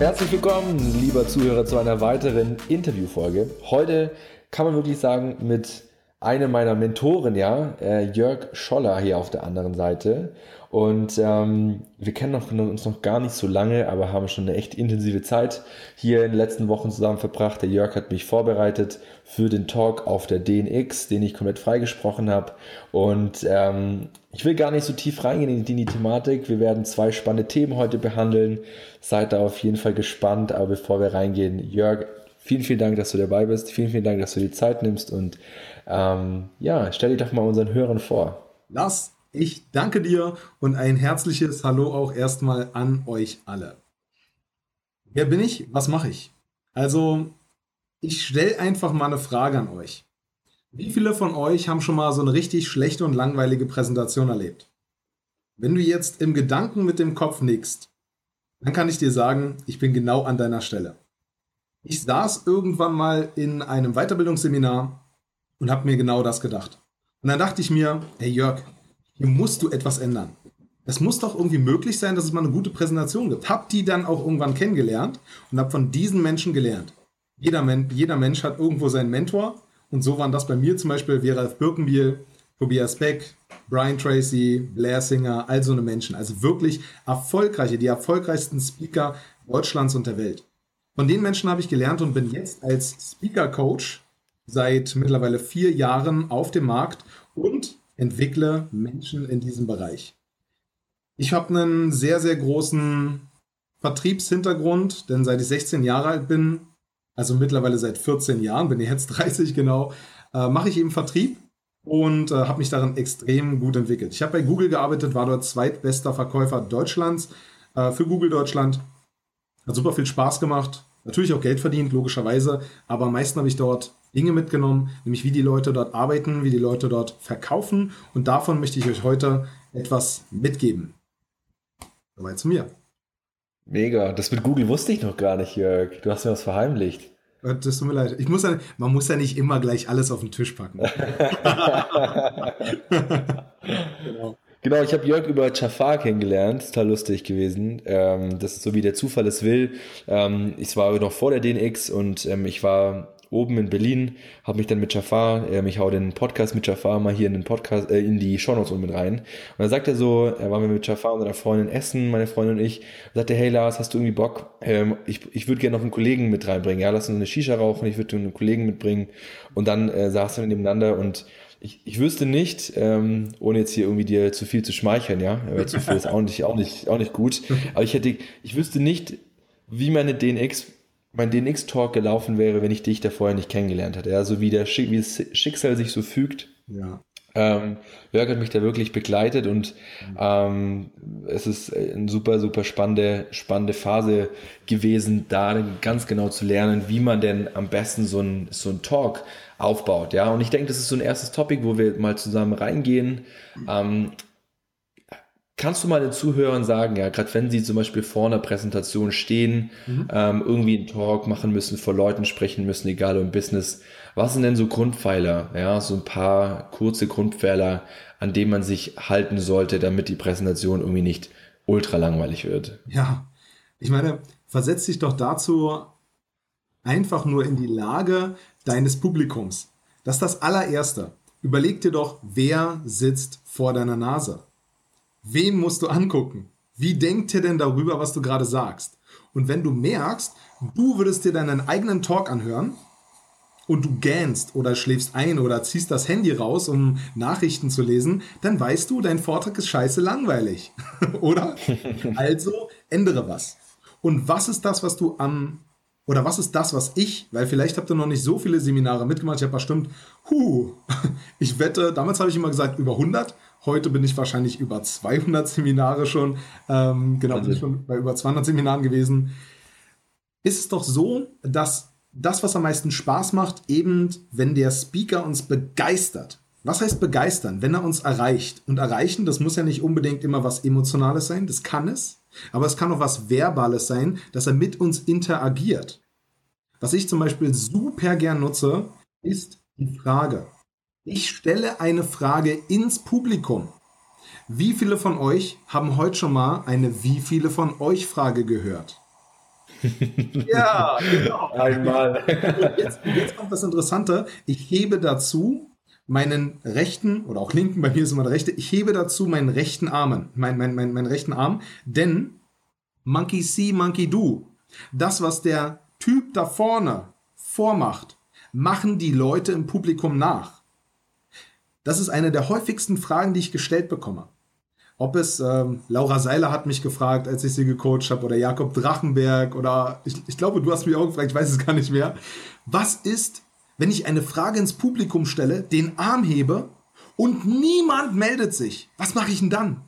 Herzlich willkommen, lieber Zuhörer, zu einer weiteren Interviewfolge. Heute kann man wirklich sagen, mit einem meiner Mentoren, ja, äh, Jörg Scholler hier auf der anderen Seite. Und ähm, wir kennen noch, uns noch gar nicht so lange, aber haben schon eine echt intensive Zeit hier in den letzten Wochen zusammen verbracht. Der Jörg hat mich vorbereitet für den Talk auf der DNX, den ich komplett freigesprochen habe. Und ähm, ich will gar nicht so tief reingehen in die, in die Thematik. Wir werden zwei spannende Themen heute behandeln. Seid da auf jeden Fall gespannt. Aber bevor wir reingehen, Jörg, vielen, vielen Dank, dass du dabei bist. Vielen, vielen Dank, dass du die Zeit nimmst. Und ähm, ja, stell dich doch mal unseren Hörern vor. Lars, ich danke dir und ein herzliches Hallo auch erstmal an euch alle. Wer bin ich? Was mache ich? Also, ich stelle einfach mal eine Frage an euch. Wie viele von euch haben schon mal so eine richtig schlechte und langweilige Präsentation erlebt? Wenn du jetzt im Gedanken mit dem Kopf nickst, dann kann ich dir sagen, ich bin genau an deiner Stelle. Ich saß irgendwann mal in einem Weiterbildungsseminar und habe mir genau das gedacht. Und dann dachte ich mir, hey Jörg, hier musst du etwas ändern. Es muss doch irgendwie möglich sein, dass es mal eine gute Präsentation gibt. Hab die dann auch irgendwann kennengelernt und hab von diesen Menschen gelernt. Jeder, Men jeder Mensch hat irgendwo seinen Mentor und so waren das bei mir zum Beispiel Vera F. Birkenbiel, Tobias Beck, Brian Tracy, Blair Singer, all so eine Menschen. Also wirklich erfolgreiche, die erfolgreichsten Speaker Deutschlands und der Welt. Von den Menschen habe ich gelernt und bin jetzt als Speaker-Coach seit mittlerweile vier Jahren auf dem Markt und entwickle Menschen in diesem Bereich. Ich habe einen sehr, sehr großen Vertriebshintergrund, denn seit ich 16 Jahre alt bin, also mittlerweile seit 14 Jahren, bin ich jetzt 30 genau, äh, mache ich eben Vertrieb und äh, habe mich darin extrem gut entwickelt. Ich habe bei Google gearbeitet, war dort zweitbester Verkäufer Deutschlands äh, für Google Deutschland. Hat super viel Spaß gemacht, natürlich auch Geld verdient, logischerweise, aber am meisten habe ich dort Dinge mitgenommen, nämlich wie die Leute dort arbeiten, wie die Leute dort verkaufen. Und davon möchte ich euch heute etwas mitgeben. Soweit zu mir. Mega, das mit Google wusste ich noch gar nicht, Jörg. Du hast mir was verheimlicht. Äh, das tut mir leid. Ich muss ja, man muss ja nicht immer gleich alles auf den Tisch packen. genau. Genau, ich habe Jörg über Jafar kennengelernt, total lustig gewesen. Ähm, das ist so wie der Zufall es will. Ähm, ich war noch vor der DNX und ähm, ich war oben in Berlin, habe mich dann mit Jafar, ähm, ich hau den Podcast mit Jafar mal hier in den Podcast, äh, in die Shownotes mit rein. Und dann sagt er so, er war mit Jafar und seiner Freundin essen, meine Freundin und ich, und sagte, hey Lars, hast du irgendwie Bock? Ähm, ich ich würde gerne noch einen Kollegen mit reinbringen. Ja, lass uns eine Shisha rauchen, ich würde einen Kollegen mitbringen. Und dann äh, saßen wir nebeneinander und ich, ich wüsste nicht, ähm, ohne jetzt hier irgendwie dir zu viel zu schmeicheln, ja, aber zu viel ist auch nicht, auch nicht, auch nicht gut. Aber ich hätte, ich wüsste nicht, wie meine DNX mein DNX-Talk gelaufen wäre, wenn ich dich da vorher nicht kennengelernt hätte. Ja, so wie, der wie das Schicksal sich so fügt. Ja. Ähm, Jörg hat mich da wirklich begleitet und ähm, es ist eine super, super spannende, spannende Phase gewesen, da ganz genau zu lernen, wie man denn am besten so ein, so ein Talk aufbaut. Ja, und ich denke, das ist so ein erstes Topic, wo wir mal zusammen reingehen. Ähm, Kannst du mal den Zuhörern sagen, ja, gerade wenn sie zum Beispiel vor einer Präsentation stehen, mhm. ähm, irgendwie einen Talk machen müssen, vor Leuten sprechen müssen, egal im Business, was sind denn so Grundpfeiler, ja, so ein paar kurze Grundpfeiler, an denen man sich halten sollte, damit die Präsentation irgendwie nicht ultra langweilig wird? Ja, ich meine, versetz dich doch dazu einfach nur in die Lage deines Publikums. Das ist das allererste. Überleg dir doch, wer sitzt vor deiner Nase. Wen musst du angucken? Wie denkt ihr denn darüber, was du gerade sagst? Und wenn du merkst, du würdest dir deinen eigenen Talk anhören und du gähnst oder schläfst ein oder ziehst das Handy raus, um Nachrichten zu lesen, dann weißt du, dein Vortrag ist scheiße langweilig. oder? also ändere was. Und was ist das, was du am oder was ist das, was ich, weil vielleicht habt ihr noch nicht so viele Seminare mitgemacht, ich habe bestimmt, huh, ich wette, damals habe ich immer gesagt über 100, heute bin ich wahrscheinlich über 200 Seminare schon, ähm, genau, bin ich schon bei über 200 Seminaren gewesen. Ist es doch so, dass das, was am meisten Spaß macht, eben, wenn der Speaker uns begeistert. Was heißt begeistern? Wenn er uns erreicht. Und erreichen, das muss ja nicht unbedingt immer was Emotionales sein, das kann es. Aber es kann auch was Verbales sein, dass er mit uns interagiert. Was ich zum Beispiel super gern nutze, ist die Frage. Ich stelle eine Frage ins Publikum. Wie viele von euch haben heute schon mal eine Wie viele von euch Frage gehört? ja, genau. Einmal. Jetzt, jetzt kommt das Interessante. Ich hebe dazu meinen rechten oder auch linken, bei mir ist immer der rechte, ich hebe dazu meinen rechten Arm, mein, mein, mein, meinen rechten Arm, denn Monkey see, Monkey do. Das, was der Typ da vorne vormacht, machen die Leute im Publikum nach. Das ist eine der häufigsten Fragen, die ich gestellt bekomme. Ob es ähm, Laura Seiler hat mich gefragt, als ich sie gecoacht habe, oder Jakob Drachenberg, oder ich, ich glaube, du hast mich auch gefragt, ich weiß es gar nicht mehr. Was ist, wenn ich eine Frage ins Publikum stelle, den Arm hebe und niemand meldet sich? Was mache ich denn dann?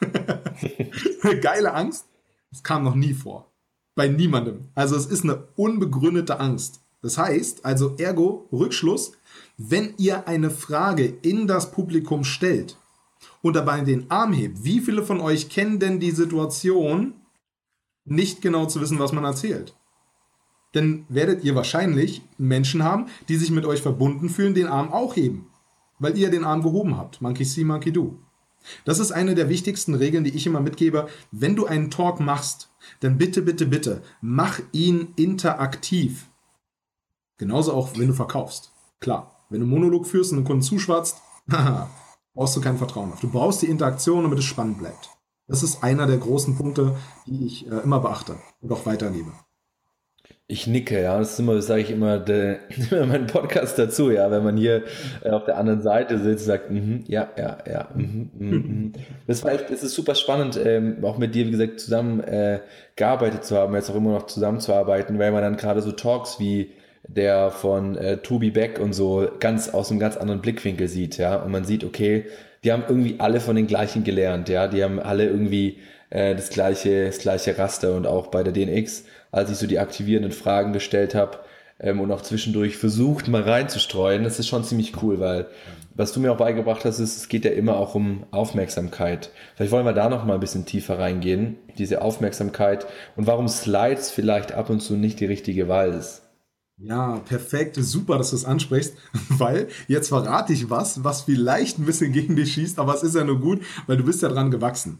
Geile Angst. Das kam noch nie vor. Bei niemandem. Also es ist eine unbegründete Angst. Das heißt, also ergo, Rückschluss, wenn ihr eine Frage in das Publikum stellt und dabei den Arm hebt, wie viele von euch kennen denn die Situation, nicht genau zu wissen, was man erzählt? Dann werdet ihr wahrscheinlich Menschen haben, die sich mit euch verbunden fühlen, den Arm auch heben, weil ihr den Arm gehoben habt. Monkey see, monkey do. Das ist eine der wichtigsten Regeln, die ich immer mitgebe. Wenn du einen Talk machst, dann bitte, bitte, bitte, mach ihn interaktiv. Genauso auch, wenn du verkaufst. Klar, wenn du Monolog führst und einen Kunden zuschwatzt, brauchst du kein Vertrauen auf. Du brauchst die Interaktion, damit es spannend bleibt. Das ist einer der großen Punkte, die ich äh, immer beachte und auch weitergebe. Ich nicke, ja. Das ist immer, sage ich immer, de, mein Podcast dazu, ja. Wenn man hier äh, auf der anderen Seite sitzt, sagt, mm ja, ja, ja. Mm mm das war echt, es ist super spannend, ähm, auch mit dir, wie gesagt, zusammen äh, gearbeitet zu haben, jetzt auch immer noch zusammenzuarbeiten, weil man dann gerade so Talks wie der von äh, Tobi Beck und so ganz aus einem ganz anderen Blickwinkel sieht, ja. Und man sieht, okay, die haben irgendwie alle von den gleichen gelernt, ja. Die haben alle irgendwie äh, das gleiche, das gleiche Raster und auch bei der DNX als ich so die aktivierenden Fragen gestellt habe ähm, und auch zwischendurch versucht, mal reinzustreuen. Das ist schon ziemlich cool, weil was du mir auch beigebracht hast, ist, es geht ja immer auch um Aufmerksamkeit. Vielleicht wollen wir da noch mal ein bisschen tiefer reingehen, diese Aufmerksamkeit und warum Slides vielleicht ab und zu nicht die richtige Wahl ist. Ja, perfekt. Super, dass du es ansprichst, weil jetzt verrate ich was, was vielleicht ein bisschen gegen dich schießt, aber es ist ja nur gut, weil du bist ja dran gewachsen.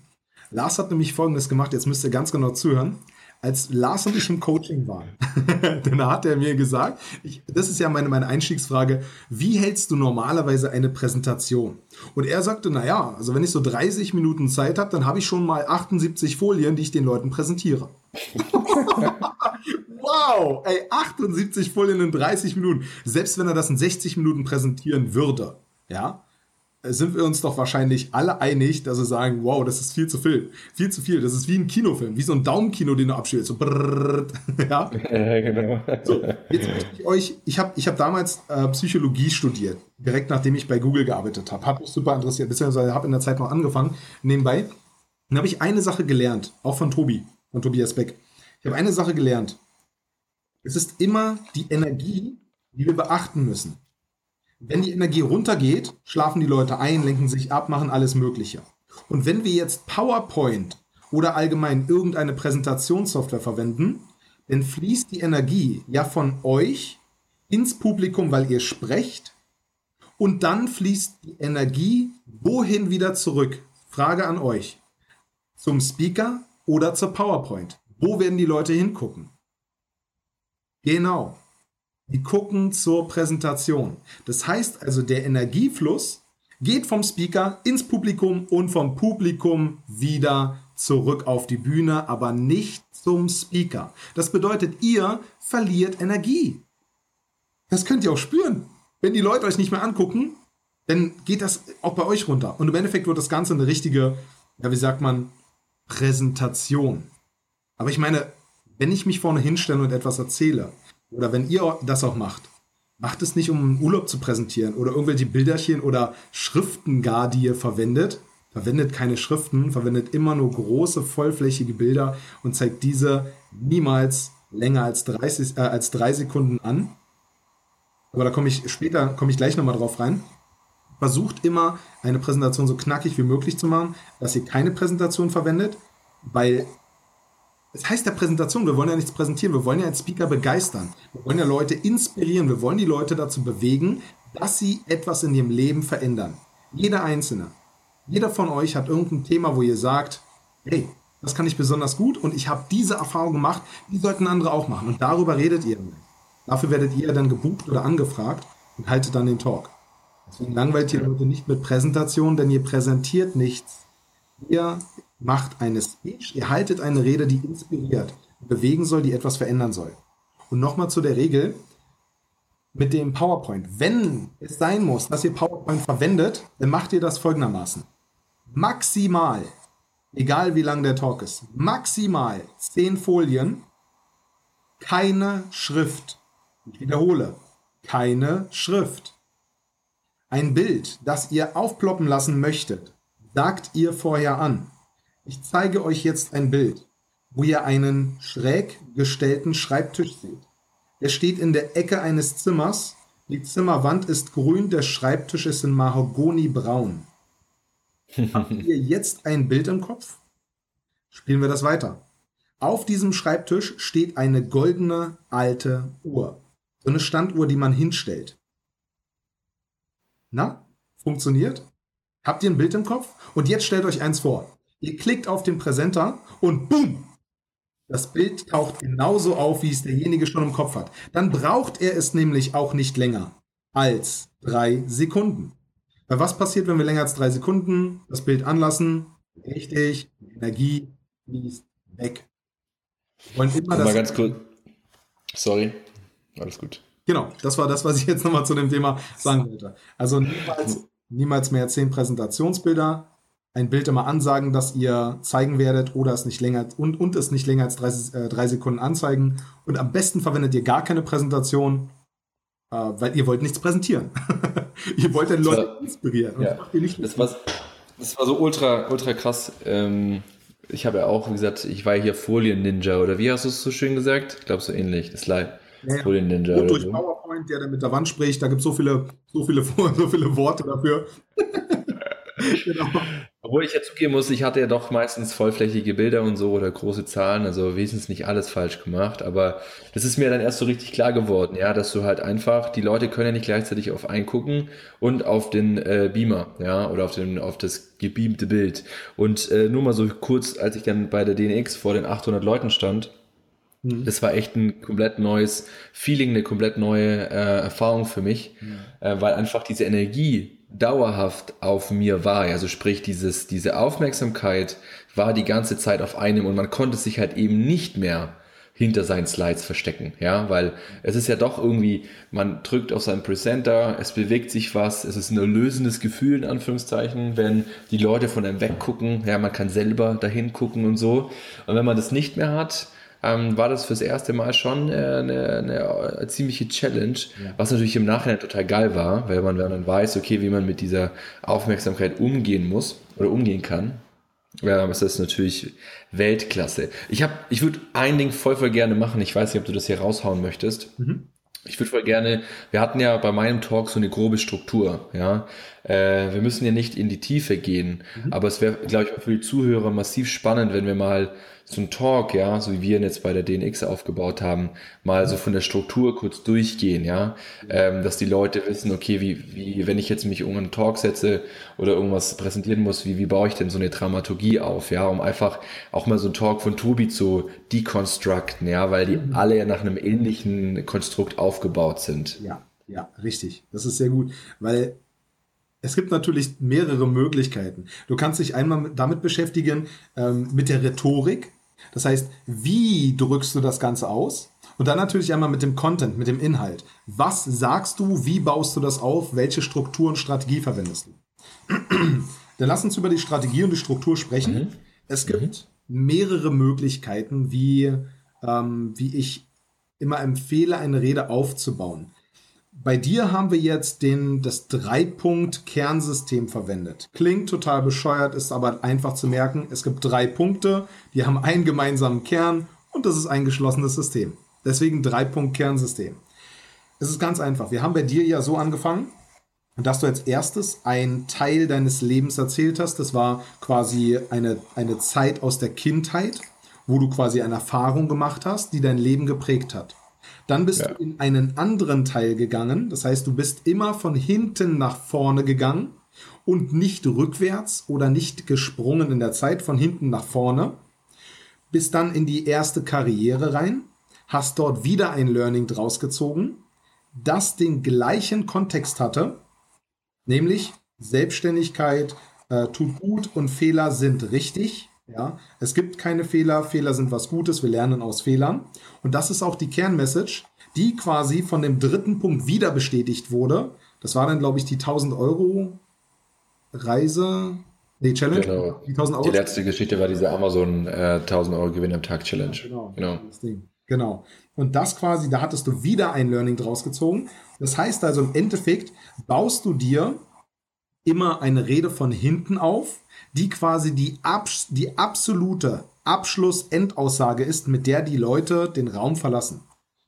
Lars hat nämlich Folgendes gemacht, jetzt müsst ihr ganz genau zuhören als Lars und ich im Coaching waren, dann hat er mir gesagt, ich, das ist ja meine, meine Einstiegsfrage, wie hältst du normalerweise eine Präsentation? Und er sagte, naja, also wenn ich so 30 Minuten Zeit habe, dann habe ich schon mal 78 Folien, die ich den Leuten präsentiere. wow, ey, 78 Folien in 30 Minuten. Selbst wenn er das in 60 Minuten präsentieren würde, ja, sind wir uns doch wahrscheinlich alle einig, dass wir sagen, wow, das ist viel zu viel. Viel zu viel. Das ist wie ein Kinofilm, wie so ein Daumenkino, den du abspielst. So brrrt, ja? ja, genau. So, jetzt möchte ich euch, ich habe ich hab damals äh, Psychologie studiert, direkt nachdem ich bei Google gearbeitet habe. Hat mich super interessiert, beziehungsweise habe in der Zeit noch angefangen, nebenbei. Dann habe ich eine Sache gelernt, auch von Tobi, von Tobias Beck. Ich habe eine Sache gelernt. Es ist immer die Energie, die wir beachten müssen. Wenn die Energie runtergeht, schlafen die Leute ein, lenken sich ab, machen alles Mögliche. Und wenn wir jetzt PowerPoint oder allgemein irgendeine Präsentationssoftware verwenden, dann fließt die Energie ja von euch ins Publikum, weil ihr sprecht. Und dann fließt die Energie wohin wieder zurück? Frage an euch. Zum Speaker oder zur PowerPoint? Wo werden die Leute hingucken? Genau. Die gucken zur Präsentation. Das heißt also, der Energiefluss geht vom Speaker ins Publikum und vom Publikum wieder zurück auf die Bühne, aber nicht zum Speaker. Das bedeutet, ihr verliert Energie. Das könnt ihr auch spüren. Wenn die Leute euch nicht mehr angucken, dann geht das auch bei euch runter. Und im Endeffekt wird das Ganze eine richtige, ja, wie sagt man, Präsentation. Aber ich meine, wenn ich mich vorne hinstelle und etwas erzähle, oder wenn ihr das auch macht, macht es nicht, um einen Urlaub zu präsentieren oder irgendwelche Bilderchen oder Schriften gar, die ihr verwendet. Verwendet keine Schriften, verwendet immer nur große, vollflächige Bilder und zeigt diese niemals länger als, 30, äh, als drei Sekunden an. Aber da komme ich später, komme ich gleich nochmal drauf rein. Versucht immer, eine Präsentation so knackig wie möglich zu machen, dass ihr keine Präsentation verwendet, weil es heißt ja Präsentation, wir wollen ja nichts präsentieren, wir wollen ja als Speaker begeistern. Wir wollen ja Leute inspirieren, wir wollen die Leute dazu bewegen, dass sie etwas in ihrem Leben verändern. Jeder Einzelne. Jeder von euch hat irgendein Thema, wo ihr sagt, hey, das kann ich besonders gut und ich habe diese Erfahrung gemacht, die sollten andere auch machen. Und darüber redet ihr. Dafür werdet ihr dann gebucht oder angefragt und haltet dann den Talk. Deswegen langweilt ihr Leute nicht mit Präsentation, denn ihr präsentiert nichts. Ihr macht eine Speech, ihr haltet eine Rede, die inspiriert, bewegen soll, die etwas verändern soll. Und nochmal zu der Regel mit dem PowerPoint. Wenn es sein muss, dass ihr PowerPoint verwendet, dann macht ihr das folgendermaßen. Maximal, egal wie lang der Talk ist, maximal zehn Folien, keine Schrift. Ich wiederhole, keine Schrift. Ein Bild, das ihr aufploppen lassen möchtet, sagt ihr vorher an. Ich zeige euch jetzt ein Bild, wo ihr einen schräg gestellten Schreibtisch seht. Er steht in der Ecke eines Zimmers. Die Zimmerwand ist grün, der Schreibtisch ist in Mahagoni-braun. Habt ihr jetzt ein Bild im Kopf? Spielen wir das weiter. Auf diesem Schreibtisch steht eine goldene alte Uhr. So eine Standuhr, die man hinstellt. Na, funktioniert? Habt ihr ein Bild im Kopf? Und jetzt stellt euch eins vor. Ihr klickt auf den Präsenter und boom! Das Bild taucht genauso auf, wie es derjenige schon im Kopf hat. Dann braucht er es nämlich auch nicht länger als drei Sekunden. Weil was passiert, wenn wir länger als drei Sekunden das Bild anlassen? Richtig, Energie fließt weg. Wir wollen immer das. Mal ganz kurz. Sorry, alles gut. Genau, das war das, was ich jetzt nochmal zu dem Thema sagen wollte. Also niemals, niemals mehr zehn Präsentationsbilder, ein Bild immer ansagen, dass ihr zeigen werdet oder es nicht länger und, und es nicht länger als 30, äh, drei Sekunden anzeigen. Und am besten verwendet ihr gar keine Präsentation, äh, weil ihr wollt nichts präsentieren. ihr wollt ja Leute war, inspirieren. Ja, das, das, war, das war so ultra, ultra krass. Ähm, ich habe ja auch gesagt, ich war hier Folien-Ninja oder wie hast du es so schön gesagt? Ich glaube so ähnlich, das Live. Ja, Folien-Ninja. Und durch so. PowerPoint, der dann mit der Wand spricht, da gibt es so viele, so viele, so viele Worte dafür. genau. Obwohl ich ja zugeben muss, ich hatte ja doch meistens vollflächige Bilder und so oder große Zahlen, also wesentlich nicht alles falsch gemacht, aber das ist mir dann erst so richtig klar geworden, ja, dass du halt einfach, die Leute können ja nicht gleichzeitig auf einen gucken und auf den äh, Beamer, ja, oder auf den, auf das gebeamte Bild. Und äh, nur mal so kurz, als ich dann bei der DNX vor den 800 Leuten stand, mhm. das war echt ein komplett neues Feeling, eine komplett neue äh, Erfahrung für mich, mhm. äh, weil einfach diese Energie, dauerhaft auf mir war. Also sprich, dieses, diese Aufmerksamkeit war die ganze Zeit auf einem und man konnte sich halt eben nicht mehr hinter seinen Slides verstecken, ja, weil es ist ja doch irgendwie, man drückt auf seinen Presenter, es bewegt sich was, es ist ein erlösendes Gefühl in Anführungszeichen, wenn die Leute von einem weggucken, ja, man kann selber dahin gucken und so. Und wenn man das nicht mehr hat, ähm, war das fürs erste Mal schon äh, eine, eine, eine, ziemliche Challenge, ja. was natürlich im Nachhinein total geil war, weil man dann weiß, okay, wie man mit dieser Aufmerksamkeit umgehen muss oder umgehen kann. Ja, das ist natürlich Weltklasse. Ich habe, ich würde ein Ding voll, voll gerne machen. Ich weiß nicht, ob du das hier raushauen möchtest. Mhm. Ich würde voll gerne, wir hatten ja bei meinem Talk so eine grobe Struktur, ja. Äh, wir müssen ja nicht in die Tiefe gehen, mhm. aber es wäre, glaube ich, für die Zuhörer massiv spannend, wenn wir mal so ein Talk, ja, so wie wir ihn jetzt bei der DNX aufgebaut haben, mal so von der Struktur kurz durchgehen, ja, ähm, dass die Leute wissen, okay, wie, wie, wenn ich jetzt mich um einen Talk setze oder irgendwas präsentieren muss, wie, wie baue ich denn so eine Dramaturgie auf, ja, um einfach auch mal so ein Talk von Tobi zu deconstructen, ja, weil die mhm. alle ja nach einem ähnlichen Konstrukt aufgebaut sind. Ja, ja, richtig. Das ist sehr gut, weil es gibt natürlich mehrere Möglichkeiten. Du kannst dich einmal damit beschäftigen, ähm, mit der Rhetorik, das heißt, wie drückst du das Ganze aus? Und dann natürlich einmal mit dem Content, mit dem Inhalt. Was sagst du? Wie baust du das auf? Welche Struktur und Strategie verwendest du? dann lass uns über die Strategie und die Struktur sprechen. Mhm. Es gibt mhm. mehrere Möglichkeiten, wie, äh, ähm, wie ich immer empfehle, eine Rede aufzubauen. Bei dir haben wir jetzt den, das Drei-Punkt-Kernsystem verwendet. Klingt total bescheuert, ist aber einfach zu merken. Es gibt drei Punkte, die haben einen gemeinsamen Kern und das ist ein geschlossenes System. Deswegen Drei-Punkt-Kernsystem. Es ist ganz einfach. Wir haben bei dir ja so angefangen, dass du als erstes einen Teil deines Lebens erzählt hast. Das war quasi eine, eine Zeit aus der Kindheit, wo du quasi eine Erfahrung gemacht hast, die dein Leben geprägt hat. Dann bist ja. du in einen anderen Teil gegangen. Das heißt, du bist immer von hinten nach vorne gegangen und nicht rückwärts oder nicht gesprungen in der Zeit von hinten nach vorne. Bist dann in die erste Karriere rein, hast dort wieder ein Learning draus gezogen, das den gleichen Kontext hatte, nämlich Selbstständigkeit äh, tut gut und Fehler sind richtig. Ja, es gibt keine Fehler, Fehler sind was Gutes, wir lernen aus Fehlern. Und das ist auch die Kernmessage, die quasi von dem dritten Punkt wieder bestätigt wurde. Das war dann, glaube ich, die 1000 Euro Reise, nee, Challenge. Genau. Die, 1000 Euro. die letzte Geschichte war diese Amazon äh, 1000 Euro Gewinn am Tag Challenge. Ja, genau. Genau. Genau. Und das quasi, da hattest du wieder ein Learning draus gezogen. Das heißt also im Endeffekt baust du dir immer eine Rede von hinten auf, die quasi die, Abs die absolute Abschluss-Endaussage ist, mit der die Leute den Raum verlassen.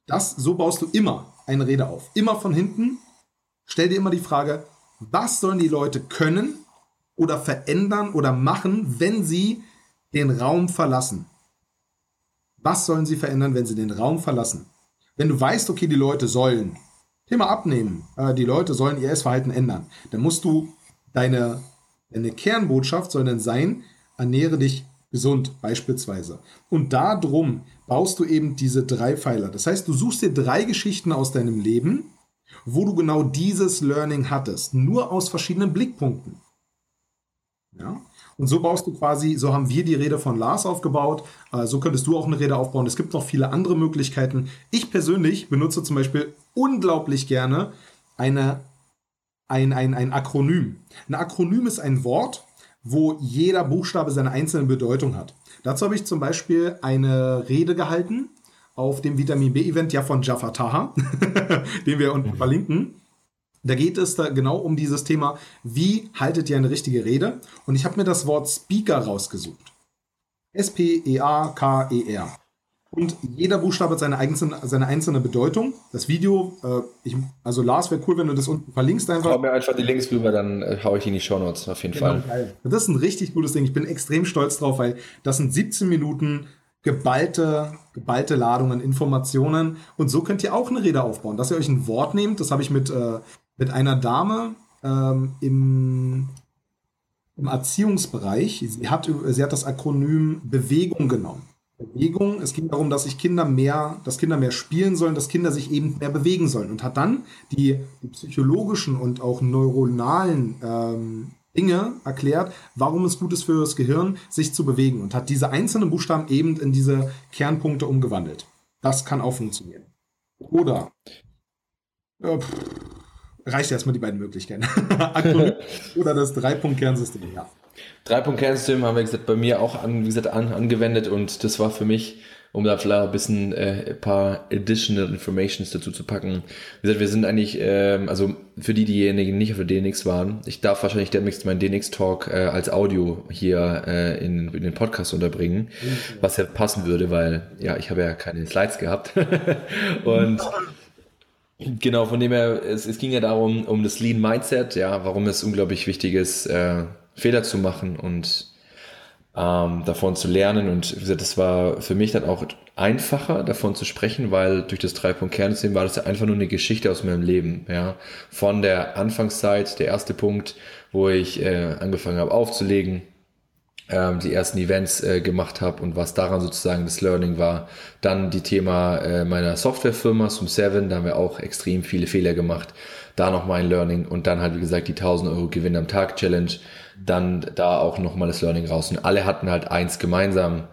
Das, so baust du immer eine Rede auf. Immer von hinten. Stell dir immer die Frage, was sollen die Leute können oder verändern oder machen, wenn sie den Raum verlassen? Was sollen sie verändern, wenn sie den Raum verlassen? Wenn du weißt, okay, die Leute sollen Thema abnehmen, äh, die Leute sollen ihr Essverhalten ändern, dann musst du deine Deine Kernbotschaft soll dann sein, ernähre dich gesund beispielsweise. Und darum baust du eben diese drei Pfeiler. Das heißt, du suchst dir drei Geschichten aus deinem Leben, wo du genau dieses Learning hattest, nur aus verschiedenen Blickpunkten. Ja? Und so baust du quasi, so haben wir die Rede von Lars aufgebaut, äh, so könntest du auch eine Rede aufbauen. Es gibt noch viele andere Möglichkeiten. Ich persönlich benutze zum Beispiel unglaublich gerne eine ein, ein, ein Akronym. Ein Akronym ist ein Wort, wo jeder Buchstabe seine einzelne Bedeutung hat. Dazu habe ich zum Beispiel eine Rede gehalten auf dem Vitamin B-Event ja von Jafar Taha, den wir unten verlinken. Da geht es da genau um dieses Thema, wie haltet ihr eine richtige Rede? Und ich habe mir das Wort Speaker rausgesucht. S-P-E-A-K-E-R. Und jeder Buchstabe hat seine einzelne, seine einzelne Bedeutung. Das Video, äh, ich, also Lars, wäre cool, wenn du das unten verlinkst einfach. Hau mir einfach die Links rüber, dann äh, haue ich in die Show Notes auf jeden genau, Fall. Geil. Das ist ein richtig cooles Ding. Ich bin extrem stolz drauf, weil das sind 17 Minuten geballte, geballte Ladung an Informationen. Und so könnt ihr auch eine Rede aufbauen. Dass ihr euch ein Wort nehmt, das habe ich mit, äh, mit einer Dame ähm, im, im Erziehungsbereich. Sie hat, sie hat das Akronym Bewegung genommen. Bewegung. Es ging darum, dass sich Kinder mehr, dass Kinder mehr spielen sollen, dass Kinder sich eben mehr bewegen sollen und hat dann die, die psychologischen und auch neuronalen ähm, Dinge erklärt, warum es gut ist für das Gehirn, sich zu bewegen und hat diese einzelnen Buchstaben eben in diese Kernpunkte umgewandelt. Das kann auch funktionieren. Oder äh, pff, reicht erstmal die beiden Möglichkeiten. oder das Drei-Punkt-Kernsystem, ja. Drei-Punkt-Kernsystem haben wir gesagt, bei mir auch an, wie gesagt, an, angewendet und das war für mich, um da vielleicht ein bisschen äh, ein paar additional informations dazu zu packen. Wie gesagt, wir sind eigentlich, ähm, also für die, diejenigen nicht auf der DNX waren, ich darf wahrscheinlich demnächst meinen DNX-Talk äh, als Audio hier äh, in, in den Podcast unterbringen, was ja passen würde, weil ja, ich habe ja keine Slides gehabt. und Genau, von dem her, es, es ging ja darum, um das Lean Mindset, ja, warum es unglaublich wichtig ist, äh, Fehler zu machen und ähm, davon zu lernen. Und wie gesagt, das war für mich dann auch einfacher, davon zu sprechen, weil durch das Drei-Punkt-Kernsystem war das ja einfach nur eine Geschichte aus meinem Leben. Ja? Von der Anfangszeit, der erste Punkt, wo ich äh, angefangen habe aufzulegen, ähm, die ersten Events äh, gemacht habe und was daran sozusagen das Learning war. Dann die Thema äh, meiner Softwarefirma Sum 7, da haben wir auch extrem viele Fehler gemacht. Da noch mein Learning und dann halt, wie gesagt, die 1000 Euro Gewinn am Tag Challenge. Dann da auch nochmal das Learning raus. Und alle hatten halt eins gemeinsam.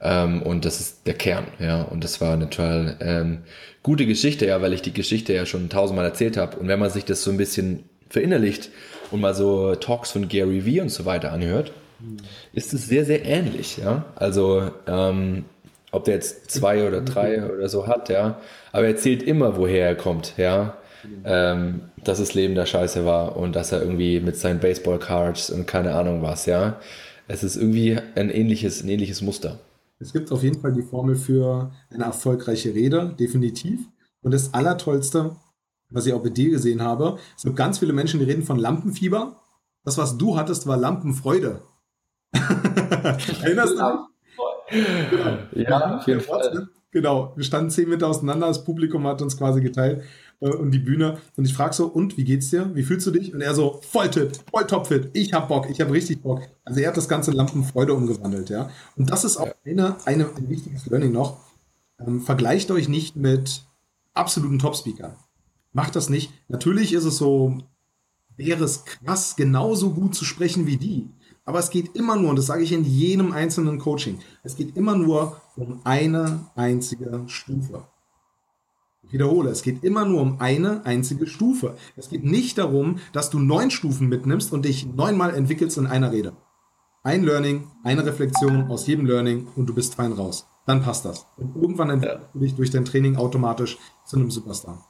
Ähm, und das ist der Kern, ja. Und das war eine total ähm, gute Geschichte, ja, weil ich die Geschichte ja schon tausendmal erzählt habe. Und wenn man sich das so ein bisschen verinnerlicht und mal so Talks von Gary Vee und so weiter anhört, ist es sehr, sehr ähnlich. Ja? Also, ähm, ob der jetzt zwei oder drei oder so hat, ja. Aber er erzählt immer, woher er kommt, ja. Ähm, dass das Leben der Scheiße war und dass er irgendwie mit seinen Baseball-Cards und keine Ahnung was, ja. Es ist irgendwie ein ähnliches, ein ähnliches Muster. Es gibt auf jeden Fall die Formel für eine erfolgreiche Rede, definitiv. Und das Allertollste, was ich auch bei dir gesehen habe, es gibt ganz viele Menschen, die reden von Lampenfieber. Das, was du hattest, war Lampenfreude. Erinnerst du dich? Ja, auf jeden Fall. Genau, wir standen zehn Meter auseinander, das Publikum hat uns quasi geteilt äh, und die Bühne. Und ich frage so, und wie geht's dir? Wie fühlst du dich? Und er so, voll fit, voll topfit, ich hab Bock, ich hab richtig Bock. Also er hat das ganze Lampenfreude umgewandelt, ja. Und das ist auch eine, eine, ein wichtiges Learning noch. Ähm, vergleicht euch nicht mit absoluten Top-Speakern. Macht das nicht. Natürlich ist es so, wäre es krass, genauso gut zu sprechen wie die. Aber es geht immer nur, und das sage ich in jedem einzelnen Coaching, es geht immer nur um eine einzige Stufe. Ich wiederhole, es geht immer nur um eine einzige Stufe. Es geht nicht darum, dass du neun Stufen mitnimmst und dich neunmal entwickelst in einer Rede. Ein Learning, eine Reflexion aus jedem Learning und du bist fein raus. Dann passt das. Und irgendwann entwickelst du dich durch dein Training automatisch zu einem Superstar.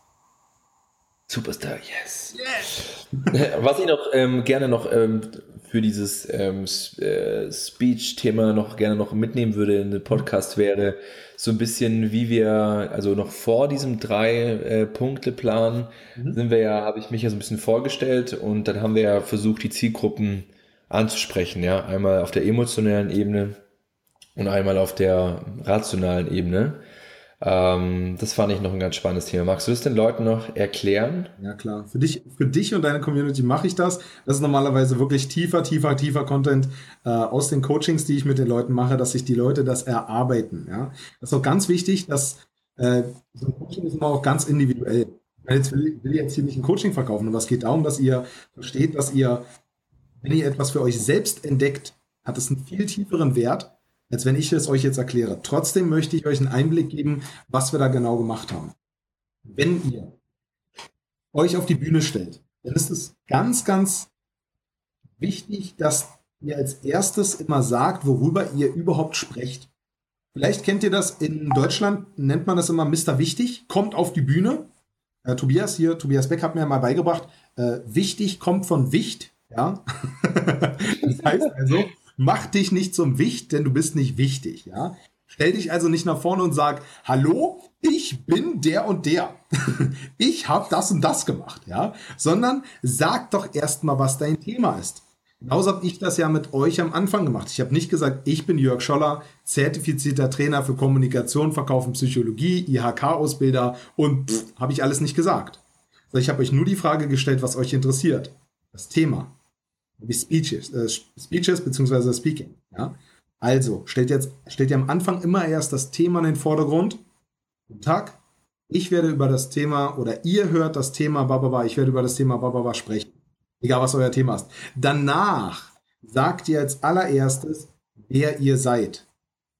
Superstar, yes. yes. Was ich noch ähm, gerne noch ähm, für dieses ähm, äh, Speech-Thema noch gerne noch mitnehmen würde in den Podcast wäre so ein bisschen, wie wir, also noch vor diesem drei-Punkte-Plan äh, mhm. sind wir ja, habe ich mich ja so ein bisschen vorgestellt und dann haben wir ja versucht, die Zielgruppen anzusprechen, ja, einmal auf der emotionalen Ebene und einmal auf der rationalen Ebene. Ähm, das fand ich noch ein ganz spannendes Thema. Magst du es den Leuten noch erklären? Ja, klar. Für dich, für dich und deine Community mache ich das. Das ist normalerweise wirklich tiefer, tiefer, tiefer Content äh, aus den Coachings, die ich mit den Leuten mache, dass sich die Leute das erarbeiten. Ja? Das ist auch ganz wichtig, dass äh, so ein Coaching ist immer auch ganz individuell. Jetzt will, will jetzt hier nicht ein Coaching verkaufen, aber es geht darum, dass ihr versteht, dass ihr, wenn ihr etwas für euch selbst entdeckt, hat es einen viel tieferen Wert, als wenn ich es euch jetzt erkläre. Trotzdem möchte ich euch einen Einblick geben, was wir da genau gemacht haben. Wenn ihr euch auf die Bühne stellt, dann ist es ganz, ganz wichtig, dass ihr als erstes immer sagt, worüber ihr überhaupt sprecht. Vielleicht kennt ihr das in Deutschland, nennt man das immer Mr. Wichtig, kommt auf die Bühne. Äh, Tobias hier, Tobias Beck hat mir mal beigebracht, äh, wichtig kommt von Wicht. Ja, das heißt also, Mach dich nicht zum Wicht, denn du bist nicht wichtig, ja. Stell dich also nicht nach vorne und sag, hallo, ich bin der und der. ich habe das und das gemacht, ja. Sondern sag doch erstmal, was dein Thema ist. Genauso habe ich das ja mit euch am Anfang gemacht. Ich habe nicht gesagt, ich bin Jörg Scholler, zertifizierter Trainer für Kommunikation, Verkauf und Psychologie, IHK-Ausbilder und habe ich alles nicht gesagt. Ich habe euch nur die Frage gestellt, was euch interessiert. Das Thema wie Speeches, äh, Speeches bzw. Speaking. Ja? Also, stellt jetzt, stellt ihr am Anfang immer erst das Thema in den Vordergrund. Guten Tag, ich werde über das Thema oder ihr hört das Thema Bababa, ich werde über das Thema Bababa sprechen. Egal, was euer Thema ist. Danach sagt ihr als allererstes, wer ihr seid.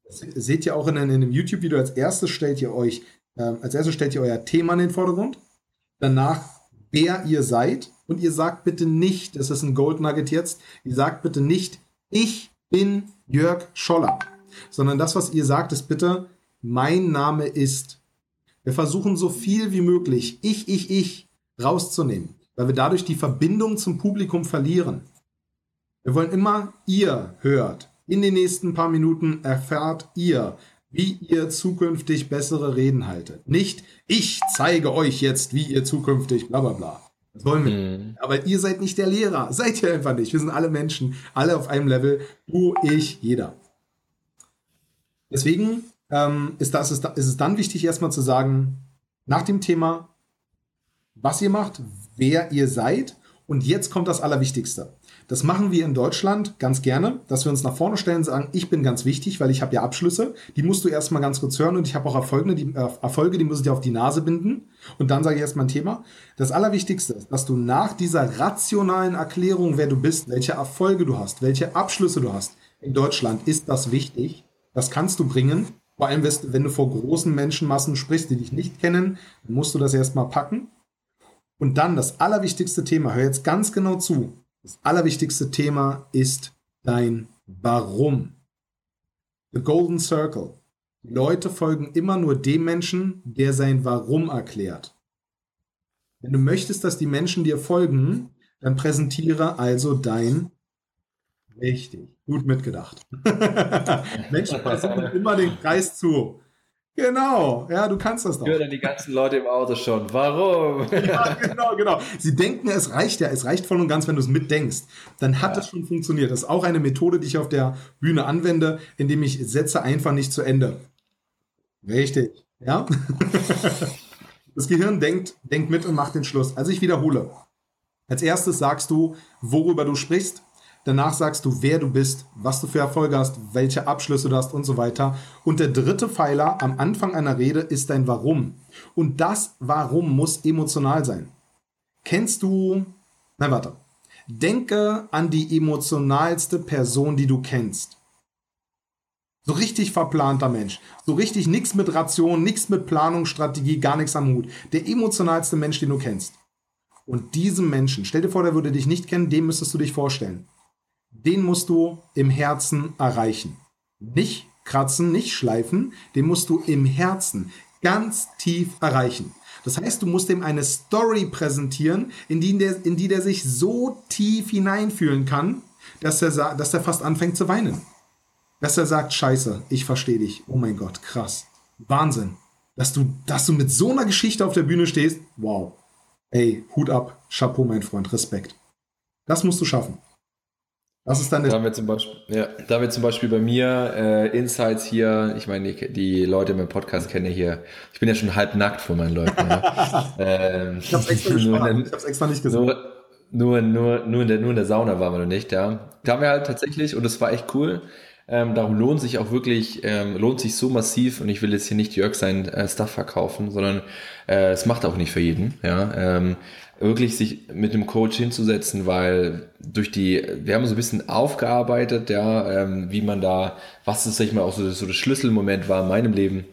Das seht ihr auch in, in einem YouTube-Video. Als erstes stellt ihr euch, äh, als erstes stellt ihr euer Thema in den Vordergrund. Danach, wer ihr seid. Und ihr sagt bitte nicht, das ist ein Gold Nugget jetzt, ihr sagt bitte nicht, ich bin Jörg Scholler, sondern das, was ihr sagt, ist bitte, mein Name ist. Wir versuchen so viel wie möglich, ich, ich, ich rauszunehmen, weil wir dadurch die Verbindung zum Publikum verlieren. Wir wollen immer, ihr hört. In den nächsten paar Minuten erfahrt ihr, wie ihr zukünftig bessere Reden haltet. Nicht, ich zeige euch jetzt, wie ihr zukünftig bla bla bla. Das wollen wir. Mhm. Aber ihr seid nicht der Lehrer. Seid ihr einfach nicht. Wir sind alle Menschen, alle auf einem Level. Du, ich, jeder. Deswegen ähm, ist, das, ist, ist es dann wichtig, erstmal zu sagen, nach dem Thema, was ihr macht, wer ihr seid. Und jetzt kommt das Allerwichtigste. Das machen wir in Deutschland ganz gerne, dass wir uns nach vorne stellen und sagen, ich bin ganz wichtig, weil ich habe ja Abschlüsse. Die musst du erstmal ganz kurz hören und ich habe auch Erfolge die, äh, Erfolge, die muss ich dir auf die Nase binden. Und dann sage ich erstmal ein Thema. Das Allerwichtigste ist, dass du nach dieser rationalen Erklärung, wer du bist, welche Erfolge du hast, welche Abschlüsse du hast, in Deutschland ist das wichtig. Das kannst du bringen. Vor allem, wenn du vor großen Menschenmassen sprichst, die dich nicht kennen, musst du das erstmal packen. Und dann das allerwichtigste Thema, hör jetzt ganz genau zu. Das allerwichtigste Thema ist dein Warum. The Golden Circle. Leute folgen immer nur dem Menschen, der sein Warum erklärt. Wenn du möchtest, dass die Menschen dir folgen, dann präsentiere also dein Richtig, gut mitgedacht. Menschen passen immer den Kreis zu. Genau, ja, du kannst das doch. Hören die ganzen Leute im Auto schon. Warum? ja, genau, genau. Sie denken, es reicht ja, es reicht voll und ganz, wenn du es mitdenkst. Dann hat es ja. schon funktioniert. Das ist auch eine Methode, die ich auf der Bühne anwende, indem ich Sätze einfach nicht zu Ende. Richtig, ja. das Gehirn denkt, denkt mit und macht den Schluss. Also ich wiederhole. Als erstes sagst du, worüber du sprichst, Danach sagst du, wer du bist, was du für Erfolge hast, welche Abschlüsse du hast und so weiter. Und der dritte Pfeiler am Anfang einer Rede ist dein Warum. Und das Warum muss emotional sein. Kennst du, nein, warte. Denke an die emotionalste Person, die du kennst. So richtig verplanter Mensch. So richtig nichts mit Ration, nichts mit Planung, Strategie, gar nichts am Hut. Der emotionalste Mensch, den du kennst. Und diesem Menschen, stell dir vor, der würde dich nicht kennen, dem müsstest du dich vorstellen den musst du im Herzen erreichen. Nicht kratzen, nicht schleifen, den musst du im Herzen ganz tief erreichen. Das heißt, du musst ihm eine Story präsentieren, in die der, in die der sich so tief hineinfühlen kann, dass er, dass er fast anfängt zu weinen. Dass er sagt, scheiße, ich verstehe dich. Oh mein Gott, krass. Wahnsinn. Dass du, dass du mit so einer Geschichte auf der Bühne stehst, wow. Ey, Hut ab, Chapeau, mein Freund, Respekt. Das musst du schaffen. Was ist dann da haben wir zum Beispiel, ja, da haben wir zum Beispiel bei mir äh, Insights hier, ich meine, die, die Leute im Podcast kennen ja hier, ich bin ja schon halb nackt vor meinen Leuten. ja. ähm, ich hab's extra nur, ich hab's extra nicht gesehen. Nur, nur, nur, nur, in der, nur in der Sauna waren wir noch nicht, ja. Da haben wir halt tatsächlich, und das war echt cool, ähm, darum lohnt sich auch wirklich, ähm, lohnt sich so massiv, und ich will jetzt hier nicht Jörg sein äh, Stuff verkaufen, sondern äh, es macht auch nicht für jeden, ja. Ähm, wirklich sich mit dem Coach hinzusetzen, weil durch die, wir haben so ein bisschen aufgearbeitet, ja, ähm, wie man da, was ist, sag ich mal, auch so, so das Schlüsselmoment war in meinem Leben,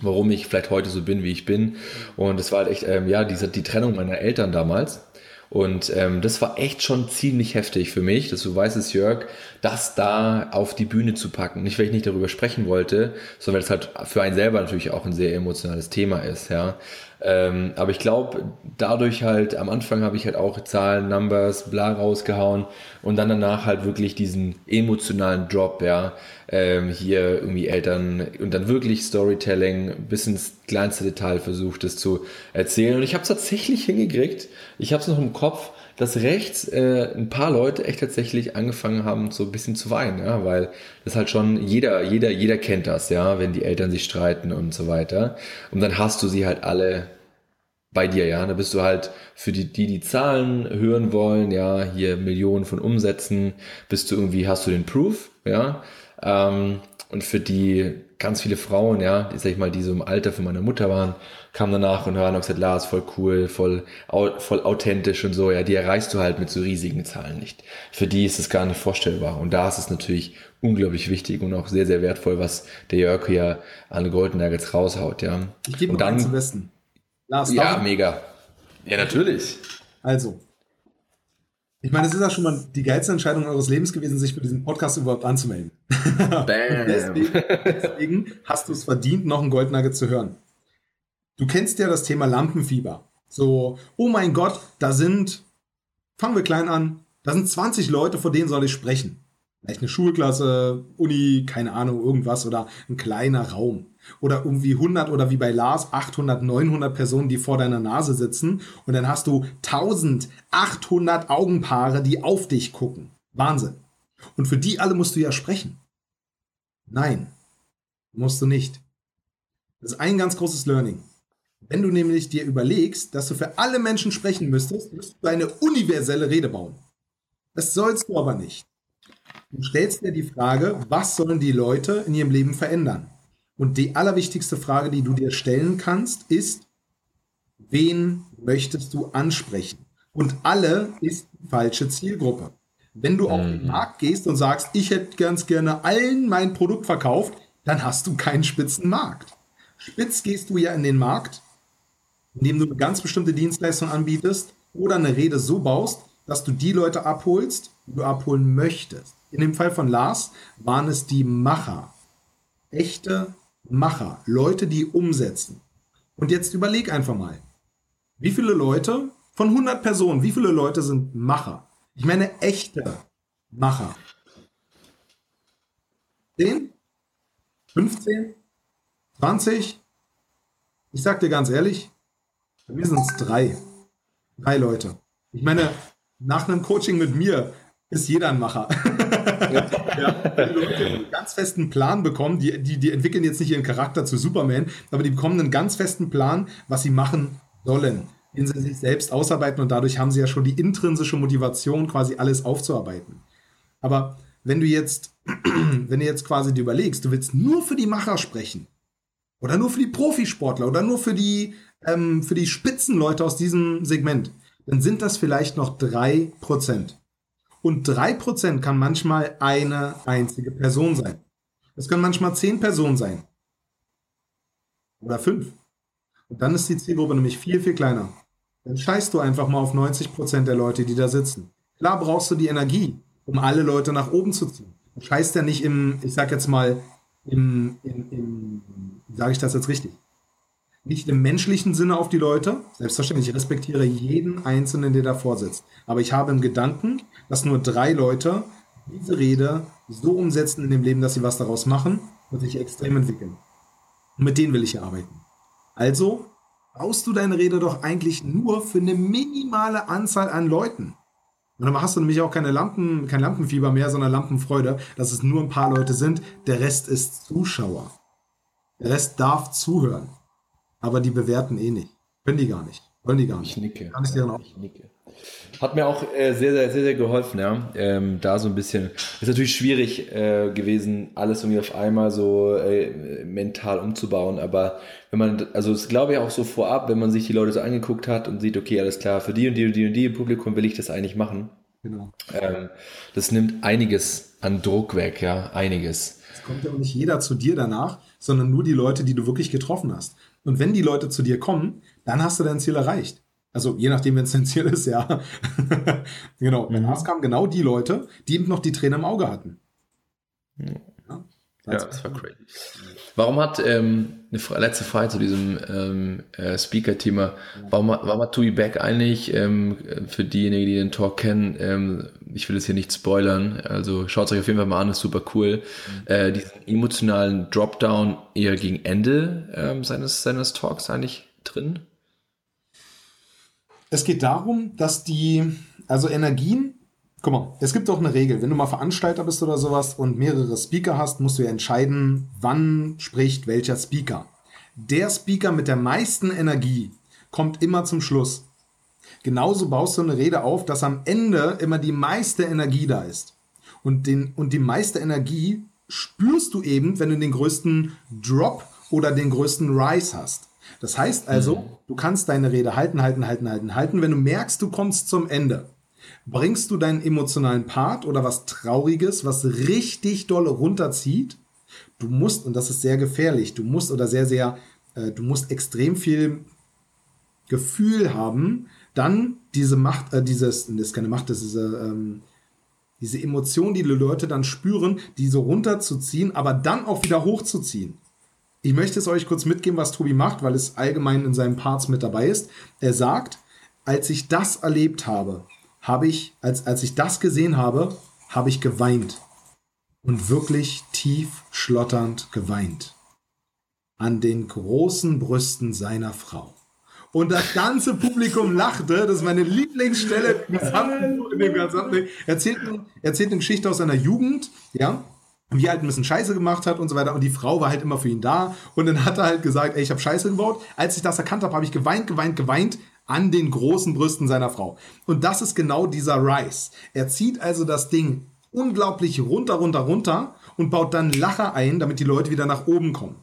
warum ich vielleicht heute so bin, wie ich bin. Und das war halt echt, ähm, ja, diese, die Trennung meiner Eltern damals. Und ähm, das war echt schon ziemlich heftig für mich, dass du weißt es, Jörg, das da auf die Bühne zu packen. Nicht, weil ich nicht darüber sprechen wollte, sondern weil es halt für einen selber natürlich auch ein sehr emotionales Thema ist, ja. Ähm, aber ich glaube, dadurch halt, am Anfang habe ich halt auch Zahlen, Numbers, bla rausgehauen und dann danach halt wirklich diesen emotionalen Drop, ja. Ähm, hier irgendwie Eltern und dann wirklich Storytelling bis ins kleinste Detail versucht, es zu erzählen. Und ich habe es tatsächlich hingekriegt. Ich habe es noch im Kopf, dass rechts äh, ein paar Leute echt tatsächlich angefangen haben, so ein bisschen zu weinen, ja, weil das halt schon jeder, jeder, jeder kennt das, ja, wenn die Eltern sich streiten und so weiter. Und dann hast du sie halt alle bei dir, ja. Da bist du halt für die, die die Zahlen hören wollen, ja, hier Millionen von Umsätzen, bist du irgendwie, hast du den Proof, ja. Ähm, und für die ganz viele Frauen, ja, die, sag ich mal, die so im Alter von meiner Mutter waren, kamen danach und haben gesagt, Lars, voll cool, voll, voll authentisch und so, ja, die erreichst du halt mit so riesigen Zahlen nicht. Für die ist es gar nicht vorstellbar. Und da ist es natürlich unglaublich wichtig und auch sehr, sehr wertvoll, was der Jörg hier an Golden Nuggets raushaut, ja. Ich gebe und dann zum Besten. Lars, ja, mega. Ja, natürlich. Also, ich meine, es ist ja schon mal die geilste Entscheidung eures Lebens gewesen, sich für diesen Podcast überhaupt anzumelden. Deswegen, deswegen hast du es verdient, noch ein Goldnugget zu hören. Du kennst ja das Thema Lampenfieber. So, oh mein Gott, da sind, fangen wir klein an, da sind 20 Leute, vor denen soll ich sprechen. Vielleicht eine Schulklasse, Uni, keine Ahnung, irgendwas oder ein kleiner Raum oder irgendwie 100 oder wie bei Lars 800, 900 Personen, die vor deiner Nase sitzen und dann hast du 1800 Augenpaare, die auf dich gucken. Wahnsinn. Und für die alle musst du ja sprechen. Nein, musst du nicht. Das ist ein ganz großes Learning. Wenn du nämlich dir überlegst, dass du für alle Menschen sprechen müsstest, müsstest du eine universelle Rede bauen. Das sollst du aber nicht. Du stellst dir die Frage, was sollen die Leute in ihrem Leben verändern? Und die allerwichtigste Frage, die du dir stellen kannst, ist, wen möchtest du ansprechen? Und alle ist die falsche Zielgruppe. Wenn du mhm. auf den mhm. Markt gehst und sagst, ich hätte ganz gerne allen mein Produkt verkauft, dann hast du keinen spitzen Markt. Spitz gehst du ja in den Markt, indem du eine ganz bestimmte Dienstleistung anbietest oder eine Rede so baust, dass du die Leute abholst, die du abholen möchtest. In dem Fall von Lars waren es die Macher. Echte Macher, Leute, die umsetzen. Und jetzt überleg einfach mal, wie viele Leute von 100 Personen, wie viele Leute sind Macher? Ich meine echte Macher. 10? 15? 20? Ich sag dir ganz ehrlich, bei mir sind es drei. Drei Leute. Ich meine, nach einem Coaching mit mir ist jeder ein Macher. einen ganz festen Plan bekommen, die, die, die entwickeln jetzt nicht ihren Charakter zu Superman, aber die bekommen einen ganz festen Plan, was sie machen sollen, den sie sich selbst ausarbeiten und dadurch haben sie ja schon die intrinsische Motivation, quasi alles aufzuarbeiten. Aber wenn du jetzt, wenn du jetzt quasi dir überlegst, du willst nur für die Macher sprechen oder nur für die Profisportler oder nur für die, ähm, für die Spitzenleute aus diesem Segment, dann sind das vielleicht noch drei Prozent. Und drei Prozent kann manchmal eine einzige Person sein. Das können manchmal zehn Personen sein. Oder fünf. Und dann ist die Zielgruppe nämlich viel, viel kleiner. Dann scheißt du einfach mal auf 90 Prozent der Leute, die da sitzen. Klar brauchst du die Energie, um alle Leute nach oben zu ziehen. Du scheißt ja nicht im, ich sag jetzt mal, im, im, im sage ich das jetzt richtig? Nicht im menschlichen Sinne auf die Leute. Selbstverständlich, ich respektiere jeden Einzelnen, der davor sitzt. Aber ich habe im Gedanken, dass nur drei Leute diese Rede so umsetzen in dem Leben, dass sie was daraus machen und sich extrem entwickeln. Und mit denen will ich hier arbeiten. Also baust du deine Rede doch eigentlich nur für eine minimale Anzahl an Leuten. Und dann hast du nämlich auch keine Lampen, kein Lampenfieber mehr, sondern Lampenfreude, dass es nur ein paar Leute sind. Der Rest ist Zuschauer. Der Rest darf zuhören. Aber die bewerten eh nicht. Können die gar nicht. Wollen die gar nicht. Ich nicke. Kann ich dir auch. Ich nicke. Hat mir auch äh, sehr, sehr, sehr, sehr geholfen, ja. Ähm, da so ein bisschen. Ist natürlich schwierig äh, gewesen, alles irgendwie auf einmal so äh, mental umzubauen, aber wenn man, also es glaube ich auch so vorab, wenn man sich die Leute so angeguckt hat und sieht, okay, alles klar, für die und die und die und die im Publikum will ich das eigentlich machen. Genau. Ähm, das nimmt einiges an Druck weg, ja, einiges. Es kommt ja auch nicht jeder zu dir danach, sondern nur die Leute, die du wirklich getroffen hast. Und wenn die Leute zu dir kommen, dann hast du dein Ziel erreicht. Also je nachdem, wenn es dein Ziel ist, ja. genau. Mhm. Danach kamen genau die Leute, die eben noch die Tränen im Auge hatten. Ja, ja das war crazy. Warum hat, ähm, eine letzte Frage zu diesem ähm, äh, Speaker-Thema, warum, warum hat Tui Beck eigentlich, ähm, für diejenigen, die den Talk kennen, ähm, ich will es hier nicht spoilern, also schaut es euch auf jeden Fall mal an, ist super cool, mhm. äh, diesen emotionalen Dropdown eher gegen Ende ähm, seines, seines Talks eigentlich drin? Es geht darum, dass die, also Energien, guck mal, es gibt doch eine Regel, wenn du mal Veranstalter bist oder sowas und mehrere Speaker hast, musst du ja entscheiden, wann spricht welcher Speaker. Der Speaker mit der meisten Energie kommt immer zum Schluss. Genauso baust du eine Rede auf, dass am Ende immer die meiste Energie da ist. Und, den, und die meiste Energie spürst du eben, wenn du den größten Drop oder den größten Rise hast. Das heißt also, mhm. du kannst deine Rede halten, halten, halten, halten, halten. Wenn du merkst, du kommst zum Ende, bringst du deinen emotionalen Part oder was Trauriges, was richtig doll runterzieht. Du musst, und das ist sehr gefährlich, du musst oder sehr, sehr, äh, du musst extrem viel Gefühl haben, dann diese Macht, äh, dieses, das ist keine Macht, das ist diese, ähm, diese Emotion, die die Leute dann spüren, die so runterzuziehen, aber dann auch wieder hochzuziehen. Ich möchte es euch kurz mitgeben, was Tobi macht, weil es allgemein in seinen Parts mit dabei ist. Er sagt, als ich das erlebt habe, habe ich, als, als ich das gesehen habe, habe ich geweint. Und wirklich tief schlotternd geweint. An den großen Brüsten seiner Frau. Und das ganze Publikum lachte. Das ist meine Lieblingsstelle in dem gesamten. Erzählt, erzählt eine Geschichte aus seiner Jugend, ja, wie er halt ein bisschen Scheiße gemacht hat und so weiter. Und die Frau war halt immer für ihn da. Und dann hat er halt gesagt, ey, ich habe Scheiße gebaut. Als ich das erkannt habe, habe ich geweint, geweint, geweint an den großen Brüsten seiner Frau. Und das ist genau dieser Rice. Er zieht also das Ding unglaublich runter, runter, runter und baut dann Lacher ein, damit die Leute wieder nach oben kommen.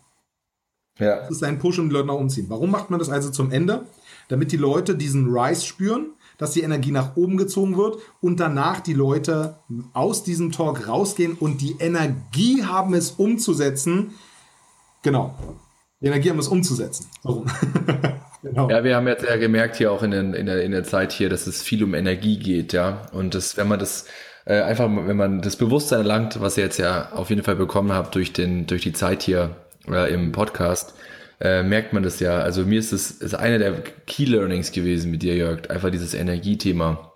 Ja. Das ist ein Push und die Leute nach oben ziehen. Warum macht man das also zum Ende? Damit die Leute diesen Rice spüren dass die Energie nach oben gezogen wird und danach die Leute aus diesem Talk rausgehen und die Energie haben, es umzusetzen. Genau. Die Energie haben, es umzusetzen. Warum? genau. Ja, wir haben jetzt ja gemerkt hier auch in, den, in, der, in der Zeit hier, dass es viel um Energie geht, ja. Und das, wenn man das äh, einfach, wenn man das Bewusstsein erlangt, was ihr jetzt ja auf jeden Fall bekommen habt durch, den, durch die Zeit hier, äh, im Podcast, äh, merkt man das ja. Also mir ist es ist eine der Key Learnings gewesen mit dir, Jörg. Einfach dieses Energiethema.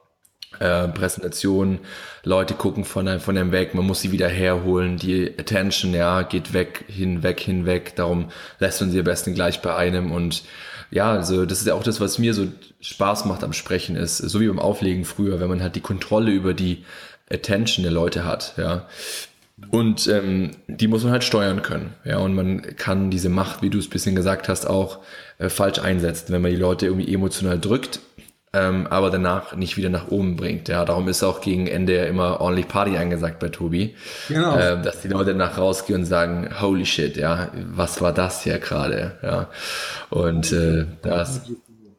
Äh, Präsentation, Leute gucken von einem, von einem weg, man muss sie wieder herholen, die Attention, ja, geht weg, hinweg, hinweg, darum lässt man sie am besten gleich bei einem. Und ja, also das ist ja auch das, was mir so Spaß macht am Sprechen ist, so wie beim Auflegen früher, wenn man halt die Kontrolle über die Attention der Leute hat, ja. Und ähm, die muss man halt steuern können. Ja, und man kann diese Macht, wie du es bisschen gesagt hast, auch äh, falsch einsetzen, wenn man die Leute irgendwie emotional drückt, ähm, aber danach nicht wieder nach oben bringt. Ja, darum ist auch gegen Ende immer ordentlich Party angesagt bei Tobi. Genau. Äh, dass die Leute nach rausgehen und sagen, holy shit, ja, was war das hier gerade? Ja. Und äh, das.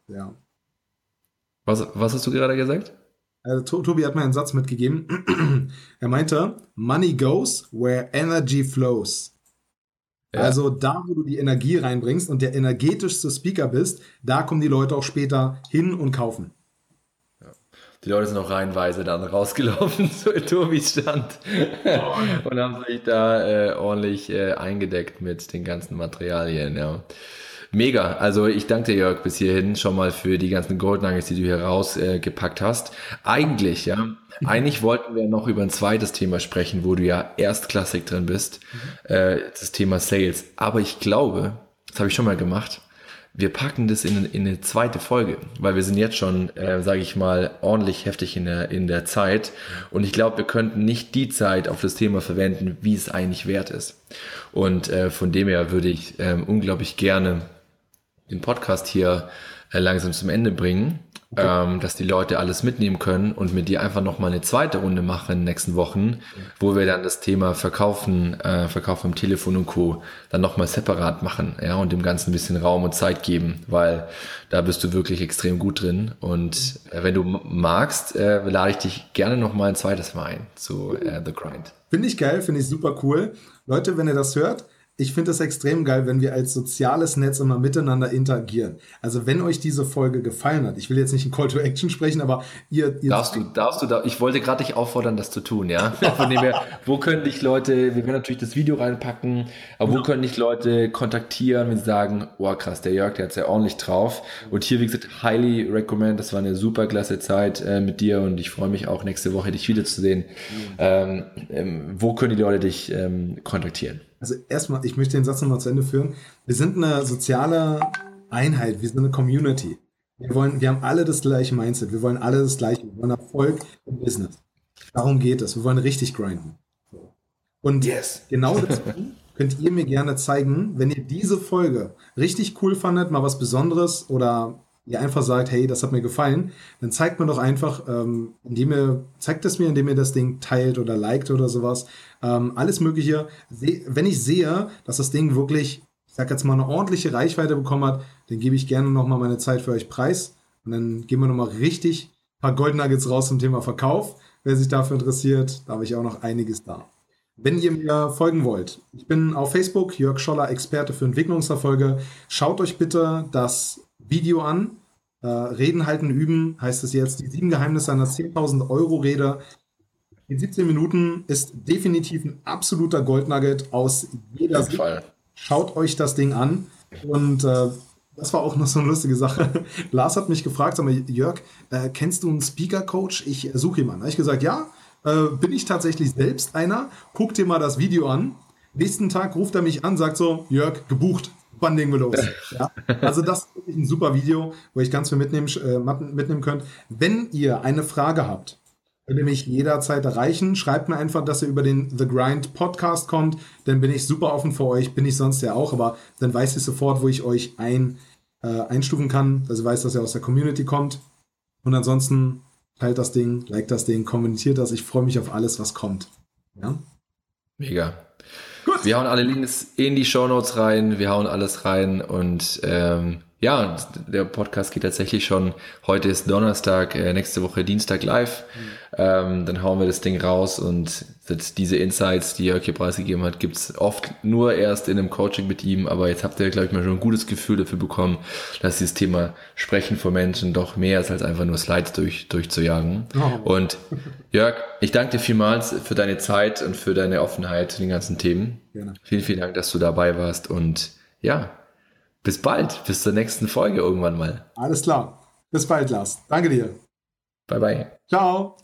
Ja. Was, was hast du gerade gesagt? Also, Tobi hat mir einen Satz mitgegeben. er meinte, Money goes where energy flows. Ja. Also da, wo du die Energie reinbringst und der energetischste Speaker bist, da kommen die Leute auch später hin und kaufen. Ja. Die Leute sind auch reihenweise dann rausgelaufen zu Tobis Stand und haben sich da äh, ordentlich äh, eingedeckt mit den ganzen Materialien. Ja. Mega. Also ich danke dir, Jörg, bis hierhin schon mal für die ganzen Gold Nuggets, die du hier rausgepackt äh, hast. Eigentlich, ja, eigentlich wollten wir noch über ein zweites Thema sprechen, wo du ja erstklassig drin bist, mhm. äh, das Thema Sales. Aber ich glaube, das habe ich schon mal gemacht, wir packen das in, in eine zweite Folge, weil wir sind jetzt schon, äh, sage ich mal, ordentlich heftig in der, in der Zeit. Und ich glaube, wir könnten nicht die Zeit auf das Thema verwenden, wie es eigentlich wert ist. Und äh, von dem her würde ich äh, unglaublich gerne den Podcast hier äh, langsam zum Ende bringen, okay. ähm, dass die Leute alles mitnehmen können und mit dir einfach nochmal eine zweite Runde machen in den nächsten Wochen, wo wir dann das Thema Verkaufen, äh, Verkauf am Telefon und Co. dann nochmal separat machen, ja, und dem Ganzen ein bisschen Raum und Zeit geben, weil da bist du wirklich extrem gut drin und äh, wenn du magst, äh, lade ich dich gerne nochmal ein zweites Mal ein zu äh, The Grind. Finde ich geil, finde ich super cool. Leute, wenn ihr das hört, ich finde es extrem geil, wenn wir als soziales Netz immer miteinander interagieren. Also wenn euch diese Folge gefallen hat, ich will jetzt nicht in Call to Action sprechen, aber ihr, ihr darfst du, darfst du da, ich wollte gerade dich auffordern, das zu tun, ja. Von dem her, wo können dich Leute, wir werden natürlich das Video reinpacken, aber wo ja. können dich Leute kontaktieren, wenn sie sagen, oh krass, der Jörg, der hat's ja ordentlich drauf. Und hier, wie gesagt, highly recommend, das war eine super klasse Zeit äh, mit dir und ich freue mich auch nächste Woche dich wiederzusehen. Mhm. Ähm, ähm, wo können die Leute dich ähm, kontaktieren? Also erstmal, ich möchte den Satz nochmal zu Ende führen. Wir sind eine soziale Einheit, wir sind eine Community. Wir wollen, wir haben alle das gleiche Mindset, wir wollen alle das gleiche, wir wollen Erfolg im Business. Darum geht es. Wir wollen richtig grinden. Und yes. genau das könnt ihr mir gerne zeigen, wenn ihr diese Folge richtig cool fandet, mal was Besonderes oder ihr einfach sagt, hey, das hat mir gefallen, dann zeigt mir doch einfach, ähm, indem ihr, zeigt es mir, indem ihr das Ding teilt oder liked oder sowas. Ähm, alles Mögliche. Wenn ich sehe, dass das Ding wirklich, ich sag jetzt mal, eine ordentliche Reichweite bekommen hat, dann gebe ich gerne nochmal meine Zeit für euch preis. Und dann geben wir nochmal richtig ein paar Gold Nuggets raus zum Thema Verkauf. Wer sich dafür interessiert, da habe ich auch noch einiges da. Wenn ihr mir folgen wollt, ich bin auf Facebook, Jörg Scholler, Experte für Entwicklungserfolge. Schaut euch bitte das Video an. Äh, Reden halten, üben, heißt es jetzt. Die sieben Geheimnisse einer 10.000 Euro Rede. In 17 Minuten ist definitiv ein absoluter Goldnugget aus jeder Sicht. Schaut euch das Ding an. Und äh, das war auch noch so eine lustige Sache. Lars hat mich gefragt, sag mal, Jörg, äh, kennst du einen Speaker-Coach? Ich suche jemanden. Da habe ich gesagt, ja, äh, bin ich tatsächlich selbst einer. Guck dir mal das Video an. Nächsten Tag ruft er mich an, sagt so, Jörg, gebucht wann legen wir los? Ja? Also das ist ein super Video, wo ich ganz viel mitnehmen, äh, mitnehmen könnt. Wenn ihr eine Frage habt, könnt ihr mich jederzeit erreichen. Schreibt mir einfach, dass ihr über den The Grind Podcast kommt. Dann bin ich super offen für euch. Bin ich sonst ja auch, aber dann weiß ich sofort, wo ich euch ein, äh, einstufen kann. Also weiß, dass ihr aus der Community kommt. Und ansonsten teilt das Ding, like das Ding, kommentiert das. Ich freue mich auf alles, was kommt. Ja? Mega. Gut. Wir hauen alle Links in die Show Notes rein, wir hauen alles rein und ähm, ja, der Podcast geht tatsächlich schon. Heute ist Donnerstag, äh, nächste Woche Dienstag live. Mhm. Ähm, dann hauen wir das Ding raus und diese Insights, die Jörg hier preisgegeben hat, gibt's oft nur erst in einem Coaching mit ihm. Aber jetzt habt ihr, glaube ich, mal schon ein gutes Gefühl dafür bekommen, dass dieses Thema Sprechen vor Menschen doch mehr ist, als einfach nur Slides durch, durchzujagen. Oh. Und Jörg, ich danke dir vielmals für deine Zeit und für deine Offenheit zu den ganzen Themen. Gerne. Vielen, vielen Dank, dass du dabei warst und ja, bis bald, bis zur nächsten Folge irgendwann mal. Alles klar. Bis bald, Lars. Danke dir. Bye, bye. Ciao.